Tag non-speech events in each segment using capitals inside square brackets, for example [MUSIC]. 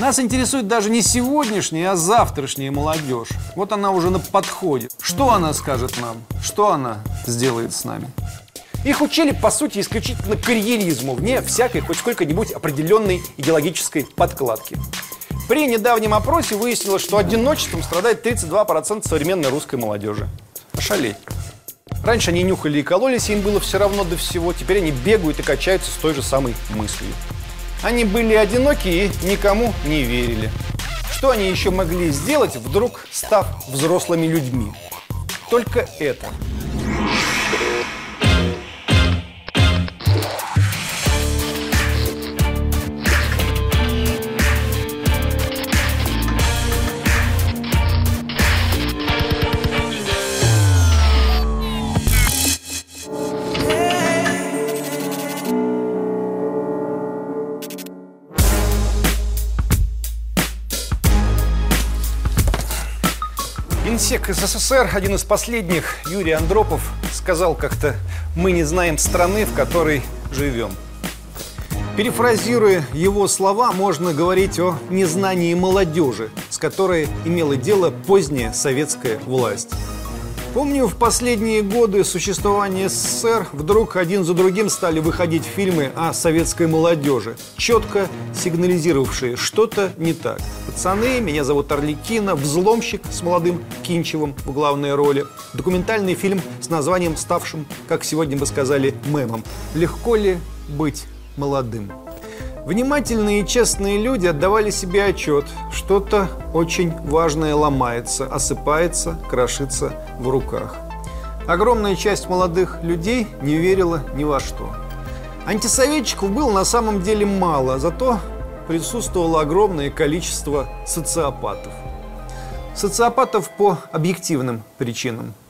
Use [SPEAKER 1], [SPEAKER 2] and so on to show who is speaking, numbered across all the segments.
[SPEAKER 1] Нас интересует даже не сегодняшняя, а завтрашняя молодежь. Вот она уже на подходе. Что она скажет нам? Что она сделает с нами?
[SPEAKER 2] Их учили, по сути, исключительно карьеризму, вне всякой хоть сколько-нибудь определенной идеологической подкладки. При недавнем опросе выяснилось, что одиночеством страдает 32% современной русской молодежи. Ошалеть. Раньше они нюхали и кололись, им было все равно до всего. Теперь они бегают и качаются с той же самой мыслью. Они были одиноки и никому не верили. Что они еще могли сделать, вдруг став взрослыми людьми? Только это – Генсек СССР, один из последних, Юрий Андропов, сказал как-то «Мы не знаем страны, в которой живем». Перефразируя его слова, можно говорить о незнании молодежи, с которой имела дело поздняя советская власть. Помню, в последние годы существования СССР вдруг один за другим стали выходить фильмы о советской молодежи, четко сигнализировавшие что-то не так. «Пацаны», «Меня зовут Орликина», «Взломщик» с молодым Кинчевым в главной роли, документальный фильм с названием, ставшим, как сегодня бы сказали, мемом «Легко ли быть молодым?» Внимательные и честные люди отдавали себе отчет, что-то очень важное ломается, осыпается, крошится в руках. Огромная часть молодых людей не верила ни во что. Антисоветчиков было на самом деле мало, зато присутствовало огромное количество социопатов. Социопатов по объективным причинам –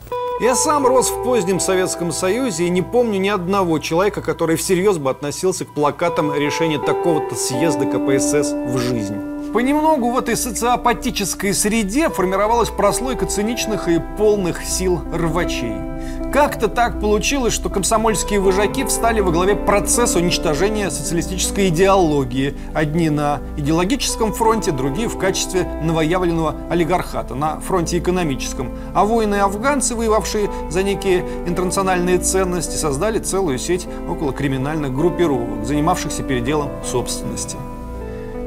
[SPEAKER 2] я сам рос в позднем Советском Союзе и не помню ни одного человека, который всерьез бы относился к плакатам решения такого-то съезда КПСС в жизнь. Понемногу в этой социопатической среде формировалась прослойка циничных и полных сил рвачей. Как-то так получилось, что комсомольские вожаки встали во главе процесса уничтожения социалистической идеологии. Одни на идеологическом фронте, другие в качестве новоявленного олигархата на фронте экономическом. А воины-афганцы, воевавшие за некие интернациональные ценности, создали целую сеть около криминальных группировок, занимавшихся переделом собственности.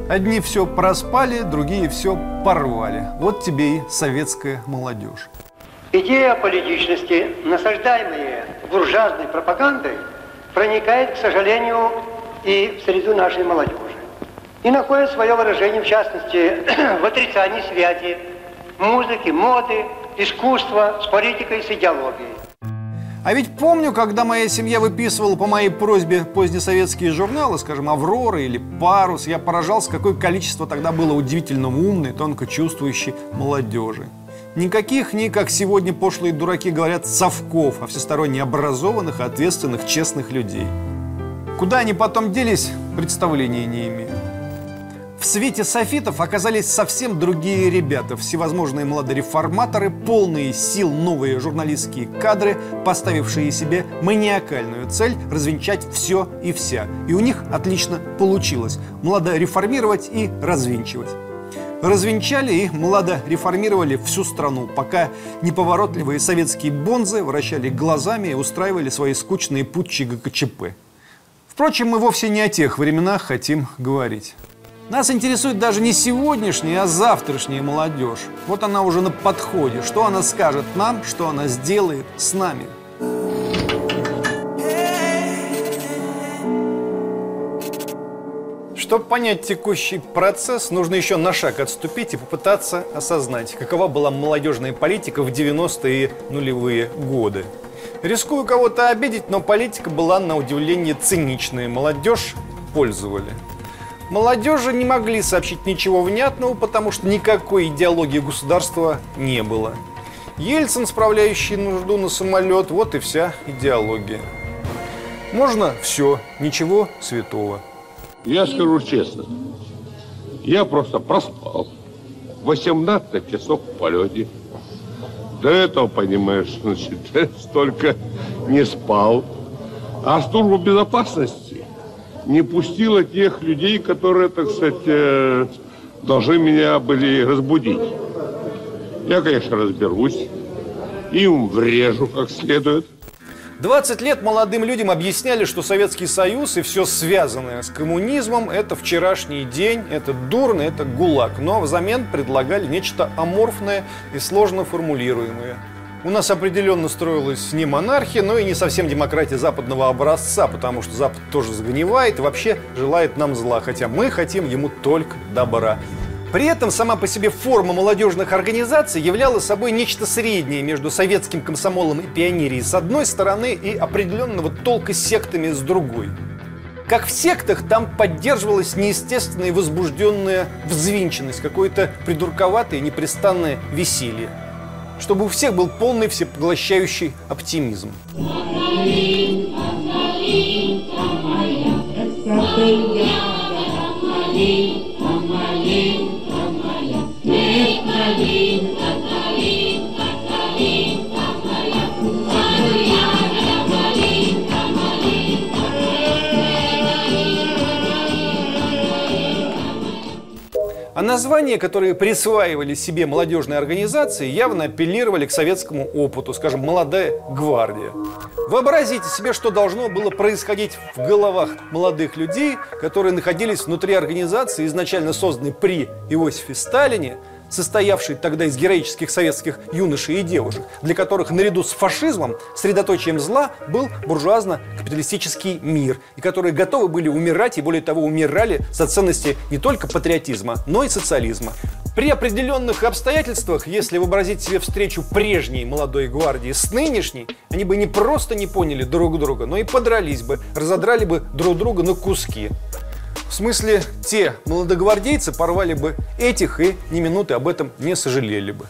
[SPEAKER 2] Одни все проспали, другие все порвали. Вот тебе и советская молодежь.
[SPEAKER 3] Идея политичности, насаждаемая буржуазной пропагандой, проникает, к сожалению, и в среду нашей молодежи. И находит свое выражение, в частности, [CLEARS THROAT] в отрицании связи музыки, моды, искусства с политикой, с идеологией.
[SPEAKER 1] А ведь помню, когда моя семья выписывала по моей просьбе позднесоветские журналы, скажем, «Аврора» или «Парус», я поражался, какое количество тогда было удивительно умной, тонко чувствующей молодежи. Никаких ни, как сегодня пошлые дураки говорят, совков, а всесторонне образованных, ответственных, честных людей. Куда они потом делись, представления не имею. В свете софитов оказались совсем другие ребята, всевозможные младореформаторы, полные сил новые журналистские кадры, поставившие себе маниакальную цель развенчать все и вся. И у них отлично получилось – младореформировать и развенчивать. Развенчали и младореформировали всю страну, пока неповоротливые советские бонзы вращали глазами и устраивали свои скучные путчи ГКЧП. Впрочем, мы вовсе не о тех временах хотим говорить. Нас интересует даже не сегодняшняя, а завтрашняя молодежь. Вот она уже на подходе. Что она скажет нам, что она сделает с нами –
[SPEAKER 2] Чтобы понять текущий процесс, нужно еще на шаг отступить и попытаться осознать, какова была молодежная политика в 90-е нулевые годы. Рискую кого-то обидеть, но политика была на удивление циничная. Молодежь пользовали. Молодежи не могли сообщить ничего внятного, потому что никакой идеологии государства не было. Ельцин, справляющий нужду на самолет, вот и вся идеология. Можно все, ничего святого.
[SPEAKER 4] Я скажу честно, я просто проспал 18 часов в полете. До этого, понимаешь, [LAUGHS] значит, столько не спал. А служба безопасности не пустила тех людей, которые, так сказать, э, должны меня были разбудить. Я, конечно, разберусь, им врежу как следует.
[SPEAKER 2] 20 лет молодым людям объясняли, что Советский Союз и все связанное с коммунизмом – это вчерашний день, это дурно, это гулаг. Но взамен предлагали нечто аморфное и сложно формулируемое. У нас определенно строилась не монархия, но и не совсем демократия западного образца, потому что Запад тоже загнивает и вообще желает нам зла, хотя мы хотим ему только добра. При этом сама по себе форма молодежных организаций являла собой нечто среднее между советским комсомолом и пионерией с одной стороны и определенного толка сектами с другой. Как в сектах, там поддерживалась неестественная и возбужденная взвинченность, какое-то придурковатое непрестанное веселье. Чтобы у всех был полный всепоглощающий оптимизм. А названия, которые присваивали себе молодежные организации, явно апеллировали к советскому опыту, скажем, «Молодая гвардия». Вообразите себе, что должно было происходить в головах молодых людей, которые находились внутри организации, изначально созданной при Иосифе Сталине – состоявший тогда из героических советских юношей и девушек, для которых наряду с фашизмом средоточием зла был буржуазно-капиталистический мир, и которые готовы были умирать, и более того, умирали за ценности не только патриотизма, но и социализма. При определенных обстоятельствах, если вообразить себе встречу прежней молодой гвардии с нынешней, они бы не просто не поняли друг друга, но и подрались бы, разодрали бы друг друга на куски. В смысле, те молодогвардейцы порвали бы этих и ни минуты об этом не сожалели бы.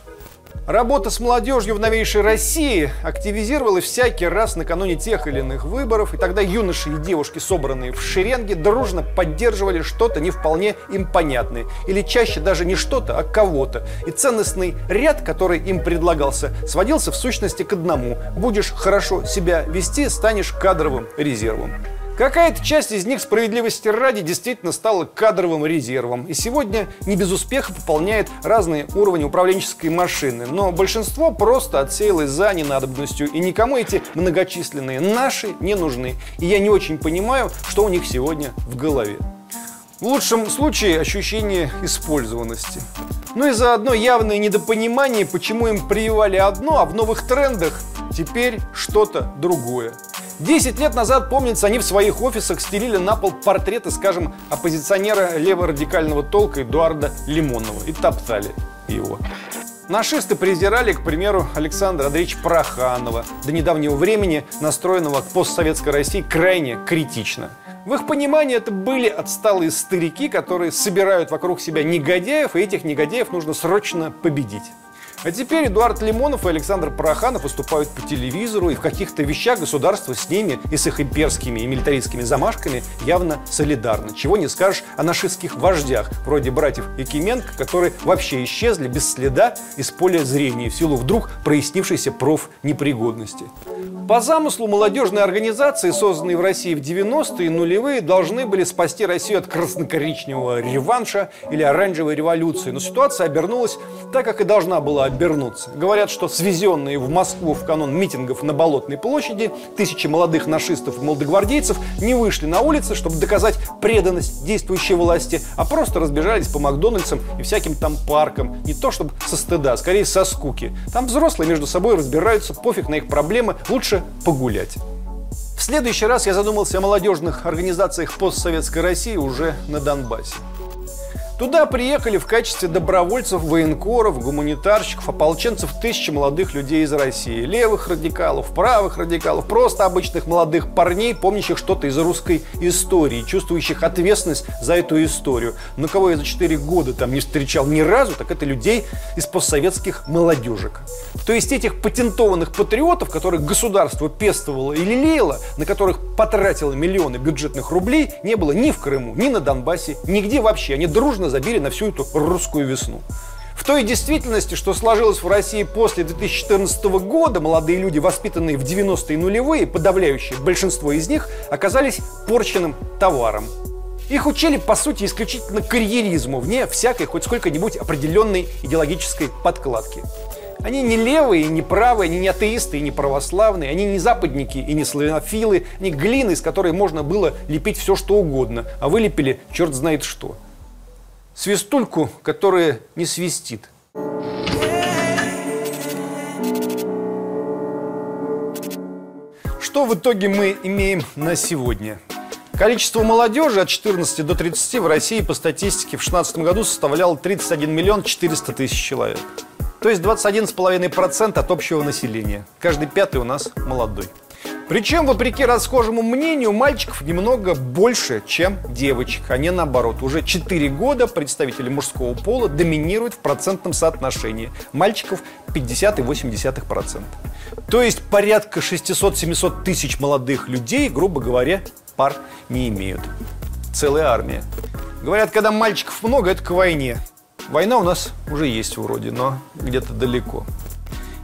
[SPEAKER 2] Работа с молодежью в новейшей России активизировалась всякий раз накануне тех или иных выборов, и тогда юноши и девушки, собранные в шеренге, дружно поддерживали что-то не вполне им понятное, или чаще даже не что-то, а кого-то. И ценностный ряд, который им предлагался, сводился в сущности к одному. Будешь хорошо себя вести, станешь кадровым резервом. Какая-то часть из них справедливости ради действительно стала кадровым резервом и сегодня не без успеха пополняет разные уровни управленческой машины. Но большинство просто отсеялось за ненадобностью и никому эти многочисленные наши не нужны. И я не очень понимаю, что у них сегодня в голове. В лучшем случае ощущение использованности. Ну и заодно явное недопонимание, почему им прививали одно, а в новых трендах теперь что-то другое. Десять лет назад, помнится, они в своих офисах стелили на пол портреты, скажем, оппозиционера леворадикального толка Эдуарда Лимонова и топтали его. Нашисты презирали, к примеру, Александра Андреевича Проханова, до недавнего времени настроенного к постсоветской России крайне критично. В их понимании это были отсталые старики, которые собирают вокруг себя негодяев, и этих негодяев нужно срочно победить. А теперь Эдуард Лимонов и Александр Пороханов выступают по телевизору, и в каких-то вещах государство с ними и с их имперскими и милитаристскими замашками явно солидарно. Чего не скажешь о нашистских вождях, вроде братьев Якименко, которые вообще исчезли без следа из поля зрения в силу вдруг прояснившейся профнепригодности. По замыслу молодежные организации, созданные в России в 90-е и нулевые, должны были спасти Россию от красно-коричневого реванша или оранжевой революции. Но ситуация обернулась так, как и должна была обернуться. Говорят, что свезенные в Москву в канун митингов на Болотной площади тысячи молодых нашистов и молодогвардейцев не вышли на улицы, чтобы доказать преданность действующей власти, а просто разбежались по Макдональдсам и всяким там паркам. Не то чтобы со стыда, а скорее со скуки. Там взрослые между собой разбираются, пофиг на их проблемы, лучше погулять. В следующий раз я задумался о молодежных организациях постсоветской России уже на Донбассе. Туда приехали в качестве добровольцев, военкоров, гуманитарщиков, ополченцев тысячи молодых людей из России. Левых радикалов, правых радикалов, просто обычных молодых парней, помнящих что-то из русской истории, чувствующих ответственность за эту историю. Но кого я за 4 года там не встречал ни разу, так это людей из постсоветских молодежек. То есть этих патентованных патриотов, которых государство пестовало и лелеяло, на которых потратило миллионы бюджетных рублей, не было ни в Крыму, ни на Донбассе, нигде вообще. Они дружно сильно забили на всю эту русскую весну. В той действительности, что сложилось в России после 2014 года, молодые люди, воспитанные в 90-е нулевые, подавляющее большинство из них, оказались порченным товаром. Их учили, по сути, исключительно карьеризму, вне всякой хоть сколько-нибудь определенной идеологической подкладки. Они не левые и не правые, они не атеисты и не православные, они не западники и не славянофилы, они глины, из которой можно было лепить все, что угодно, а вылепили черт знает что. Свистульку, которая не свистит. Что в итоге мы имеем на сегодня? Количество молодежи от 14 до 30 в России по статистике в 2016 году составляло 31 миллион 400 тысяч человек. То есть 21,5% от общего населения. Каждый пятый у нас молодой. Причем, вопреки расхожему мнению, мальчиков немного больше, чем девочек, не наоборот. Уже 4 года представители мужского пола доминируют в процентном соотношении. Мальчиков 50,8%. То есть порядка 600-700 тысяч молодых людей, грубо говоря, пар не имеют. Целая армия. Говорят, когда мальчиков много, это к войне. Война у нас уже есть вроде, но где-то далеко.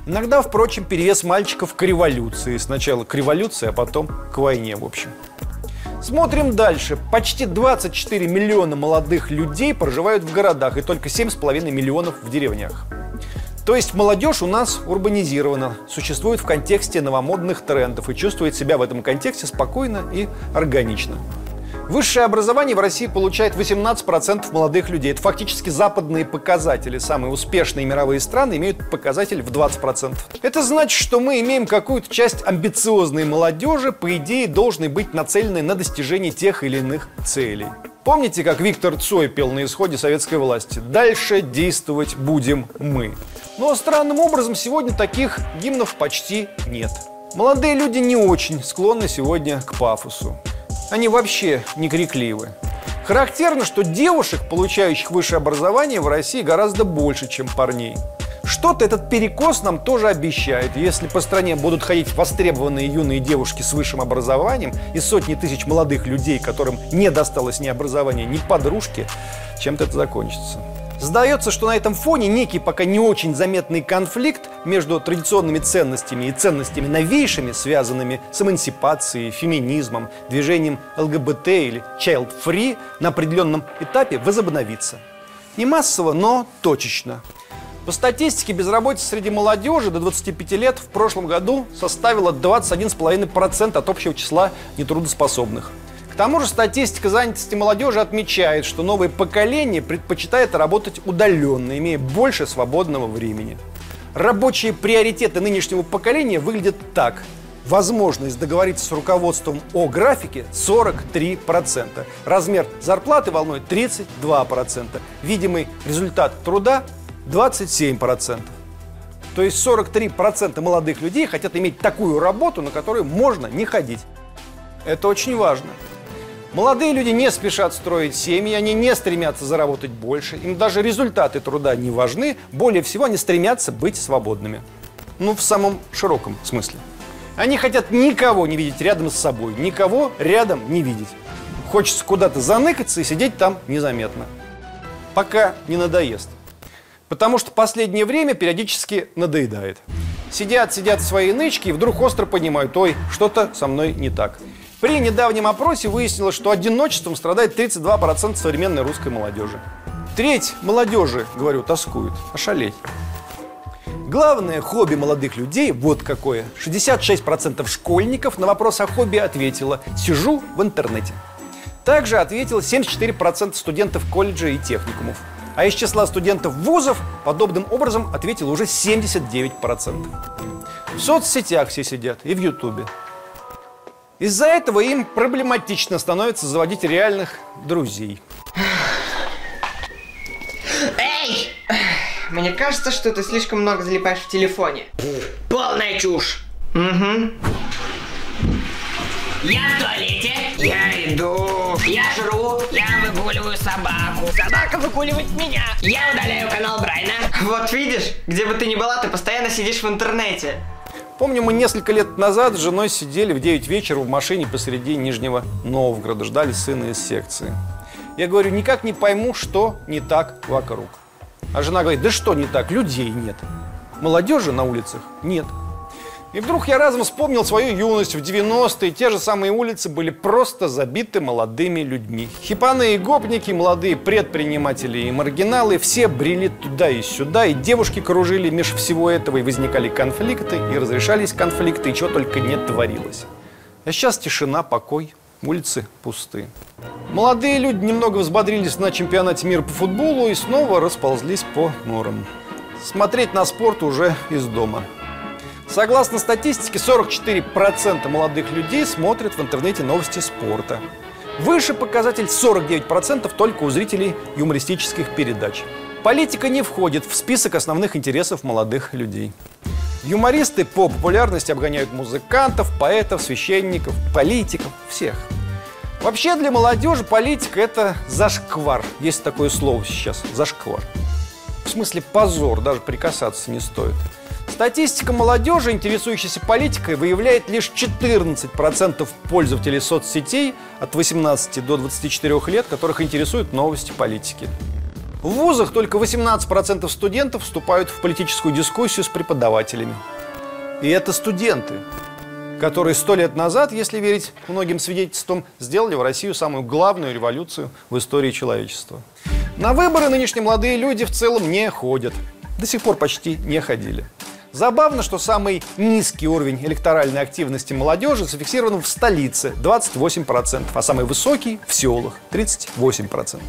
[SPEAKER 2] Иногда, впрочем, перевес мальчиков к революции. Сначала к революции, а потом к войне, в общем. Смотрим дальше. Почти 24 миллиона молодых людей проживают в городах и только 7,5 миллионов в деревнях. То есть молодежь у нас урбанизирована, существует в контексте новомодных трендов и чувствует себя в этом контексте спокойно и органично. Высшее образование в России получает 18% молодых людей. Это фактически западные показатели. Самые успешные мировые страны имеют показатель в 20%. Это значит, что мы имеем какую-то часть амбициозной молодежи, по идее, должной быть нацеленной на достижение тех или иных целей. Помните, как Виктор Цой пел на исходе советской власти? «Дальше действовать будем мы». Но странным образом сегодня таких гимнов почти нет. Молодые люди не очень склонны сегодня к пафосу они вообще не крикливы. Характерно, что девушек, получающих высшее образование, в России гораздо больше, чем парней. Что-то этот перекос нам тоже обещает. Если по стране будут ходить востребованные юные девушки с высшим образованием и сотни тысяч молодых людей, которым не досталось ни образования, ни подружки, чем-то это закончится. Сдается, что на этом фоне некий пока не очень заметный конфликт между традиционными ценностями и ценностями новейшими, связанными с эмансипацией, феминизмом, движением ЛГБТ или child free на определенном этапе возобновится. Не массово, но точечно. По статистике, безработица среди молодежи до 25 лет в прошлом году составила 21,5% от общего числа нетрудоспособных – к тому же статистика занятости молодежи отмечает, что новое поколение предпочитает работать удаленно, имея больше свободного времени. Рабочие приоритеты нынешнего поколения выглядят так. Возможность договориться с руководством о графике 43%. Размер зарплаты волной 32%. Видимый результат труда 27%. То есть 43% молодых людей хотят иметь такую работу, на которую можно не ходить. Это очень важно. Молодые люди не спешат строить семьи, они не стремятся заработать больше, им даже результаты труда не важны, более всего они стремятся быть свободными. Ну, в самом широком смысле. Они хотят никого не видеть рядом с собой, никого рядом не видеть. Хочется куда-то заныкаться и сидеть там незаметно. Пока не надоест. Потому что последнее время периодически надоедает. Сидят, сидят в своей нычке и вдруг остро понимают, ой, что-то со мной не так. При недавнем опросе выяснилось, что одиночеством страдает 32% современной русской молодежи. Треть молодежи, говорю, тоскует. Ошалеть. Главное хобби молодых людей вот какое. 66% школьников на вопрос о хобби ответило «сижу в интернете». Также ответило 74% студентов колледжа и техникумов. А из числа студентов вузов подобным образом ответило уже 79%. В соцсетях все сидят и в Ютубе. Из-за этого им проблематично становится заводить реальных друзей.
[SPEAKER 5] Эй! Мне кажется, что ты слишком много залипаешь в телефоне.
[SPEAKER 6] Полная чушь.
[SPEAKER 5] Угу.
[SPEAKER 6] Я в туалете.
[SPEAKER 5] Я иду.
[SPEAKER 6] Я жру. Я выгуливаю собаку. Собака выгуливает меня. Я удаляю канал Брайна.
[SPEAKER 5] Вот видишь, где бы ты ни была, ты постоянно сидишь в интернете.
[SPEAKER 2] Помню, мы несколько лет назад с женой сидели в 9 вечера в машине посреди Нижнего Новгорода, ждали сына из секции. Я говорю, никак не пойму, что не так вокруг. А жена говорит, да что не так, людей нет. Молодежи на улицах нет. И вдруг я разом вспомнил свою юность в 90-е. Те же самые улицы были просто забиты молодыми людьми. Хипаны и гопники, молодые предприниматели и маргиналы все брели туда и сюда, и девушки кружили меж всего этого, и возникали конфликты, и разрешались конфликты, и чего только не творилось. А сейчас тишина, покой, улицы пусты. Молодые люди немного взбодрились на чемпионате мира по футболу и снова расползлись по норам. Смотреть на спорт уже из дома. Согласно статистике, 44% молодых людей смотрят в интернете новости спорта. Выше показатель 49% только у зрителей юмористических передач. Политика не входит в список основных интересов молодых людей. Юмористы по популярности обгоняют музыкантов, поэтов, священников, политиков, всех. Вообще для молодежи политика – это зашквар. Есть такое слово сейчас – зашквар. В смысле позор, даже прикасаться не стоит. Статистика молодежи, интересующейся политикой, выявляет лишь 14% пользователей соцсетей от 18 до 24 лет, которых интересуют новости политики. В вузах только 18% студентов вступают в политическую дискуссию с преподавателями. И это студенты, которые сто лет назад, если верить многим свидетельствам, сделали в Россию самую главную революцию в истории человечества. На выборы нынешние молодые люди в целом не ходят. До сих пор почти не ходили. Забавно, что самый низкий уровень электоральной активности молодежи зафиксирован в столице – 28%, а самый высокий – в селах – 38%.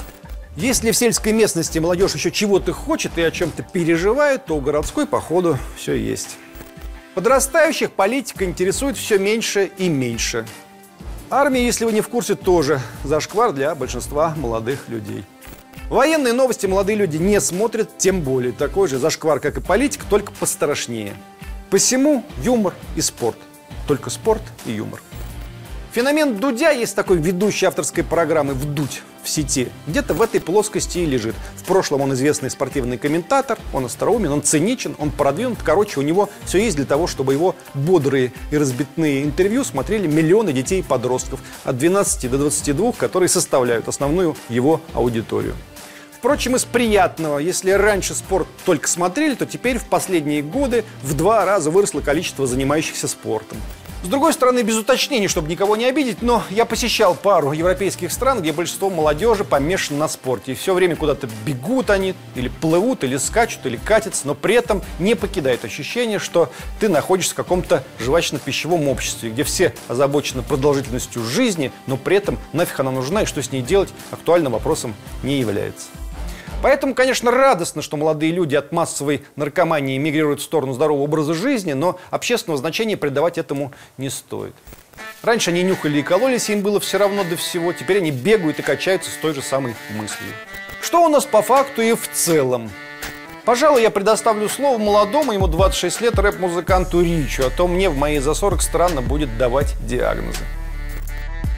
[SPEAKER 2] Если в сельской местности молодежь еще чего-то хочет и о чем-то переживает, то у городской, походу, все есть. Подрастающих политика интересует все меньше и меньше. Армия, если вы не в курсе, тоже зашквар для большинства молодых людей. Военные новости молодые люди не смотрят, тем более такой же зашквар, как и политика, только пострашнее. Посему юмор и спорт. Только спорт и юмор. Феномен Дудя есть такой ведущий авторской программы «Вдуть» в сети. Где-то в этой плоскости и лежит. В прошлом он известный спортивный комментатор, он остроумен, он циничен, он продвинут. Короче, у него все есть для того, чтобы его бодрые и разбитные интервью смотрели миллионы детей и подростков от 12 до 22, которые составляют основную его аудиторию. Впрочем, из приятного, если раньше спорт только смотрели, то теперь в последние годы в два раза выросло количество занимающихся спортом. С другой стороны, без уточнений, чтобы никого не обидеть, но я посещал пару европейских стран, где большинство молодежи помешано на спорте. И все время куда-то бегут они, или плывут, или скачут, или катятся, но при этом не покидает ощущение, что ты находишься в каком-то жвачно-пищевом обществе, где все озабочены продолжительностью жизни, но при этом нафиг она нужна и что с ней делать актуальным вопросом не является. Поэтому, конечно, радостно, что молодые люди от массовой наркомании мигрируют в сторону здорового образа жизни, но общественного значения придавать этому не стоит. Раньше они нюхали и кололись, им было все равно до всего. Теперь они бегают и качаются с той же самой мыслью. Что у нас по факту и в целом? Пожалуй, я предоставлю слово молодому, ему 26 лет, рэп-музыканту Ричу, а то мне в мои за 40 странно будет давать диагнозы.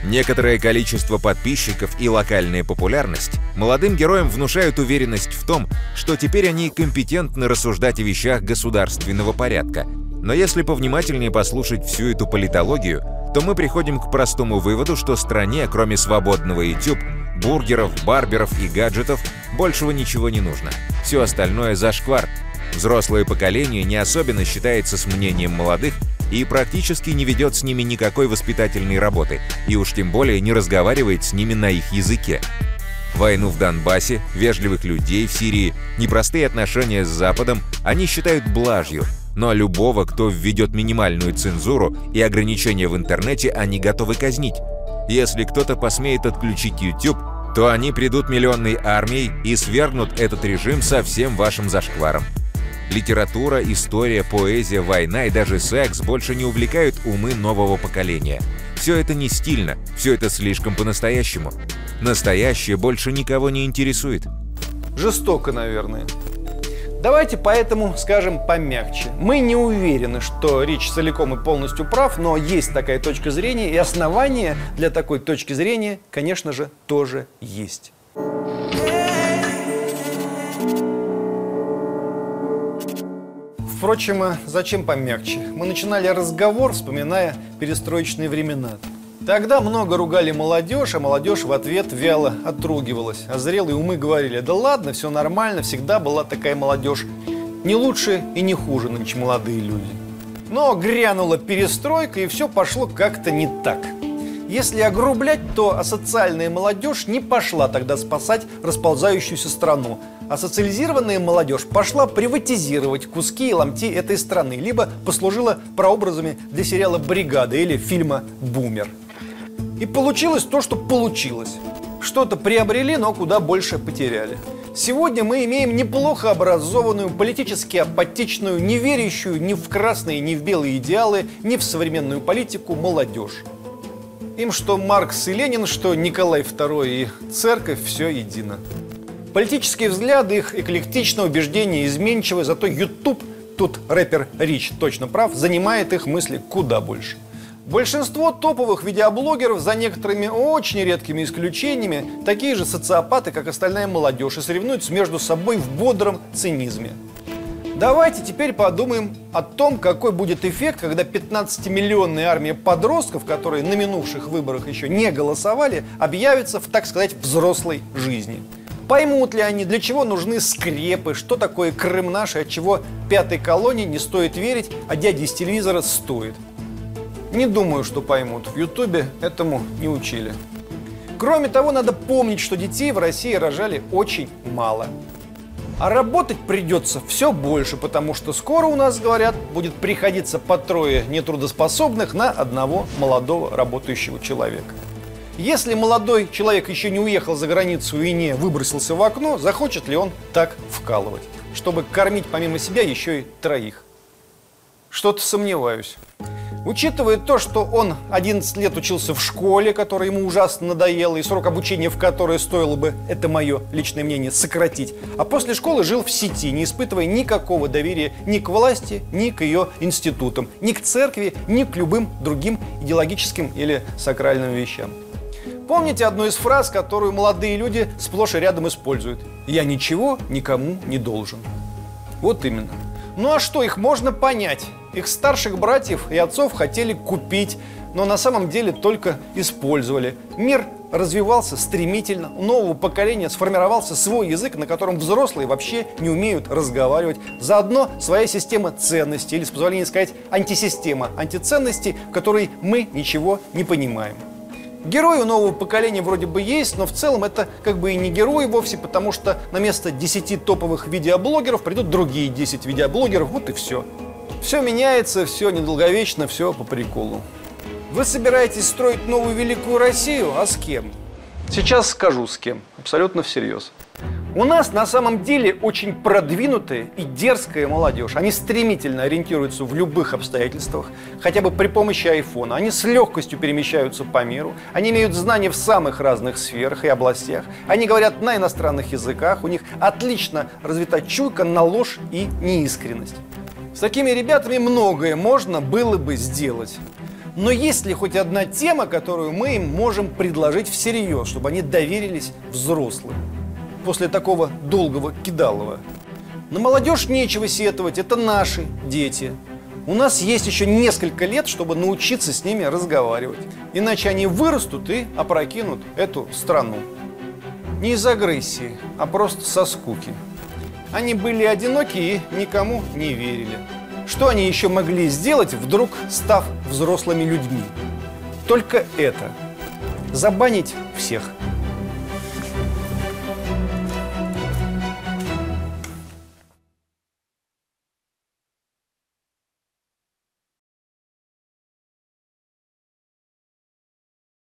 [SPEAKER 7] Некоторое количество подписчиков и локальная популярность молодым героям внушают уверенность в том, что теперь они компетентны рассуждать о вещах государственного порядка. Но если повнимательнее послушать всю эту политологию, то мы приходим к простому выводу, что стране, кроме свободного YouTube, бургеров, барберов и гаджетов, большего ничего не нужно. Все остальное зашквар. Взрослое поколение не особенно считается с мнением молодых и практически не ведет с ними никакой воспитательной работы, и уж тем более не разговаривает с ними на их языке. Войну в Донбассе, вежливых людей в Сирии, непростые отношения с Западом они считают блажью, но любого, кто введет минимальную цензуру и ограничения в интернете, они готовы казнить. Если кто-то посмеет отключить YouTube, то они придут миллионной армией и свергнут этот режим со всем вашим зашкваром. Литература, история, поэзия, война и даже секс больше не увлекают умы нового поколения. Все это не стильно, все это слишком по-настоящему. Настоящее больше никого не интересует.
[SPEAKER 2] Жестоко, наверное. Давайте поэтому скажем помягче. Мы не уверены, что Рич целиком и полностью прав, но есть такая точка зрения, и основания для такой точки зрения, конечно же, тоже есть. Впрочем, а зачем помягче? Мы начинали разговор, вспоминая перестроечные времена. Тогда много ругали молодежь, а молодежь в ответ вяло отругивалась. А зрелые умы говорили, да ладно, все нормально, всегда была такая молодежь. Не лучше и не хуже нынче молодые люди. Но грянула перестройка, и все пошло как-то не так. Если огрублять, то асоциальная молодежь не пошла тогда спасать расползающуюся страну, а социализированная молодежь пошла приватизировать куски и ломти этой страны, либо послужила прообразами для сериала «Бригада» или фильма «Бумер». И получилось то, что получилось. Что-то приобрели, но куда больше потеряли. Сегодня мы имеем неплохо образованную, политически апатичную, не верящую ни в красные, ни в белые идеалы, ни в современную политику молодежь. Им что Маркс и Ленин, что Николай II и церковь – все едино. Политические взгляды их эклектично, убеждения изменчивы, зато YouTube, тут рэпер Рич точно прав, занимает их мысли куда больше. Большинство топовых видеоблогеров, за некоторыми очень редкими исключениями, такие же социопаты, как остальная молодежь, и соревнуются между собой в бодром цинизме. Давайте теперь подумаем о том, какой будет эффект, когда 15-миллионная армия подростков, которые на минувших выборах еще не голосовали, объявится в, так сказать, взрослой жизни. Поймут ли они, для чего нужны скрепы, что такое Крым наш, и от чего пятой колонии не стоит верить, а дяде из телевизора стоит. Не думаю, что поймут. В Ютубе этому не учили. Кроме того, надо помнить, что детей в России рожали очень мало. А работать придется все больше, потому что скоро у нас, говорят, будет приходиться по трое нетрудоспособных на одного молодого работающего человека. Если молодой человек еще не уехал за границу и не выбросился в окно, захочет ли он так вкалывать, чтобы кормить помимо себя еще и троих? Что-то сомневаюсь. Учитывая то, что он 11 лет учился в школе, которая ему ужасно надоела, и срок обучения в которой стоило бы, это мое личное мнение, сократить, а после школы жил в сети, не испытывая никакого доверия ни к власти, ни к ее институтам, ни к церкви, ни к любым другим идеологическим или сакральным вещам. Помните одну из фраз, которую молодые люди сплошь и рядом используют? «Я ничего никому не должен». Вот именно. Ну а что, их можно понять. Их старших братьев и отцов хотели купить, но на самом деле только использовали. Мир развивался стремительно, у нового поколения сформировался свой язык, на котором взрослые вообще не умеют разговаривать. Заодно своя система ценностей, или, с позволения сказать, антисистема антиценностей, в которой мы ничего не понимаем. Герои у нового поколения вроде бы есть, но в целом это как бы и не герои вовсе, потому что на место 10 топовых видеоблогеров придут другие 10 видеоблогеров, вот и все. Все меняется, все недолговечно, все по приколу. Вы собираетесь строить новую великую Россию, а с кем? Сейчас скажу с кем, абсолютно всерьез. У нас на самом деле очень продвинутая и дерзкая молодежь. Они стремительно ориентируются в любых обстоятельствах, хотя бы при помощи айфона. Они с легкостью перемещаются по миру. Они имеют знания в самых разных сферах и областях. Они говорят на иностранных языках. У них отлично развита чуйка на ложь и неискренность. С такими ребятами многое можно было бы сделать. Но есть ли хоть одна тема, которую мы им можем предложить всерьез, чтобы они доверились взрослым? После такого долгого кидалова. На молодежь нечего сетовать, это наши дети. У нас есть еще несколько лет, чтобы научиться с ними разговаривать. Иначе они вырастут и опрокинут эту страну. Не из агрессии, а просто со скуки. Они были одиноки и никому не верили. Что они еще могли сделать, вдруг став взрослыми людьми? Только это. Забанить всех.